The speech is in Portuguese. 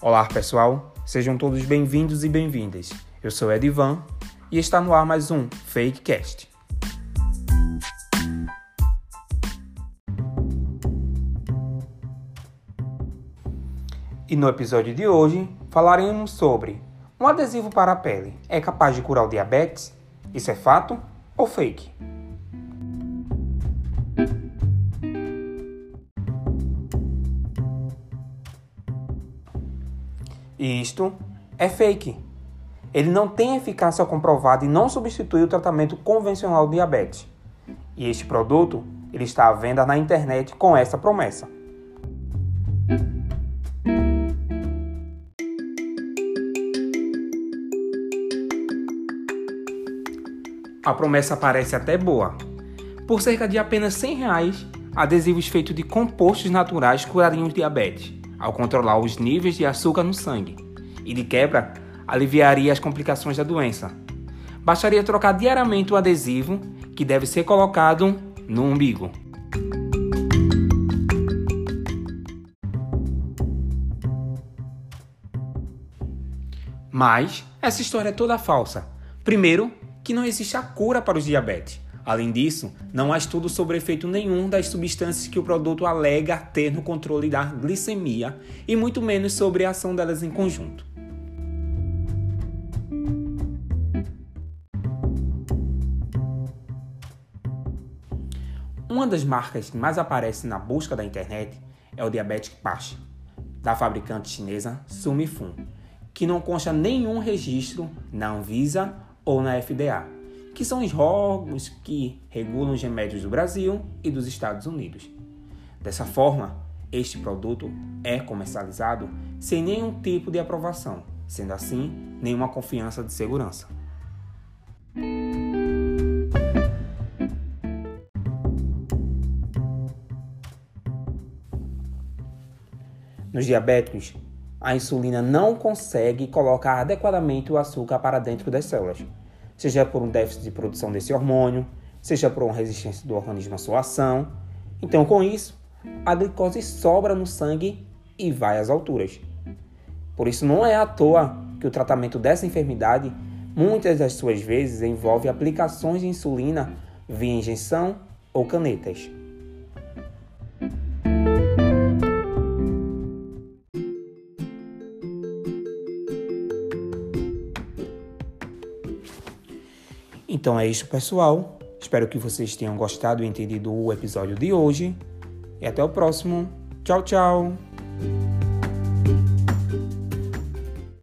Olá pessoal, sejam todos bem-vindos e bem-vindas. Eu sou Edivan e está no ar mais um Fakecast. E no episódio de hoje falaremos sobre um adesivo para a pele é capaz de curar o diabetes? Isso é fato ou fake? Isto é fake. Ele não tem eficácia comprovada e não substitui o tratamento convencional do diabetes. E este produto ele está à venda na internet com essa promessa. A promessa parece até boa. Por cerca de apenas 100 reais, adesivos feitos de compostos naturais curariam o diabetes, ao controlar os níveis de açúcar no sangue. E de quebra, aliviaria as complicações da doença. Bastaria trocar diariamente o adesivo, que deve ser colocado no umbigo. Mas essa história é toda falsa. Primeiro, que não existe a cura para os diabetes. Além disso, não há estudo sobre efeito nenhum das substâncias que o produto alega ter no controle da glicemia e muito menos sobre a ação delas em conjunto. Uma das marcas que mais aparece na busca da internet é o Diabetic Patch, da fabricante chinesa Sumifun, que não consta nenhum registro na Anvisa ou na FDA, que são os órgãos que regulam os remédios do Brasil e dos Estados Unidos. Dessa forma, este produto é comercializado sem nenhum tipo de aprovação, sendo assim, nenhuma confiança de segurança. Nos diabéticos, a insulina não consegue colocar adequadamente o açúcar para dentro das células, seja por um déficit de produção desse hormônio, seja por uma resistência do organismo à sua ação. Então, com isso, a glicose sobra no sangue e vai às alturas. Por isso, não é à toa que o tratamento dessa enfermidade, muitas das suas vezes, envolve aplicações de insulina via injeção ou canetas. Então é isso, pessoal. Espero que vocês tenham gostado e entendido o episódio de hoje. E até o próximo. Tchau, tchau.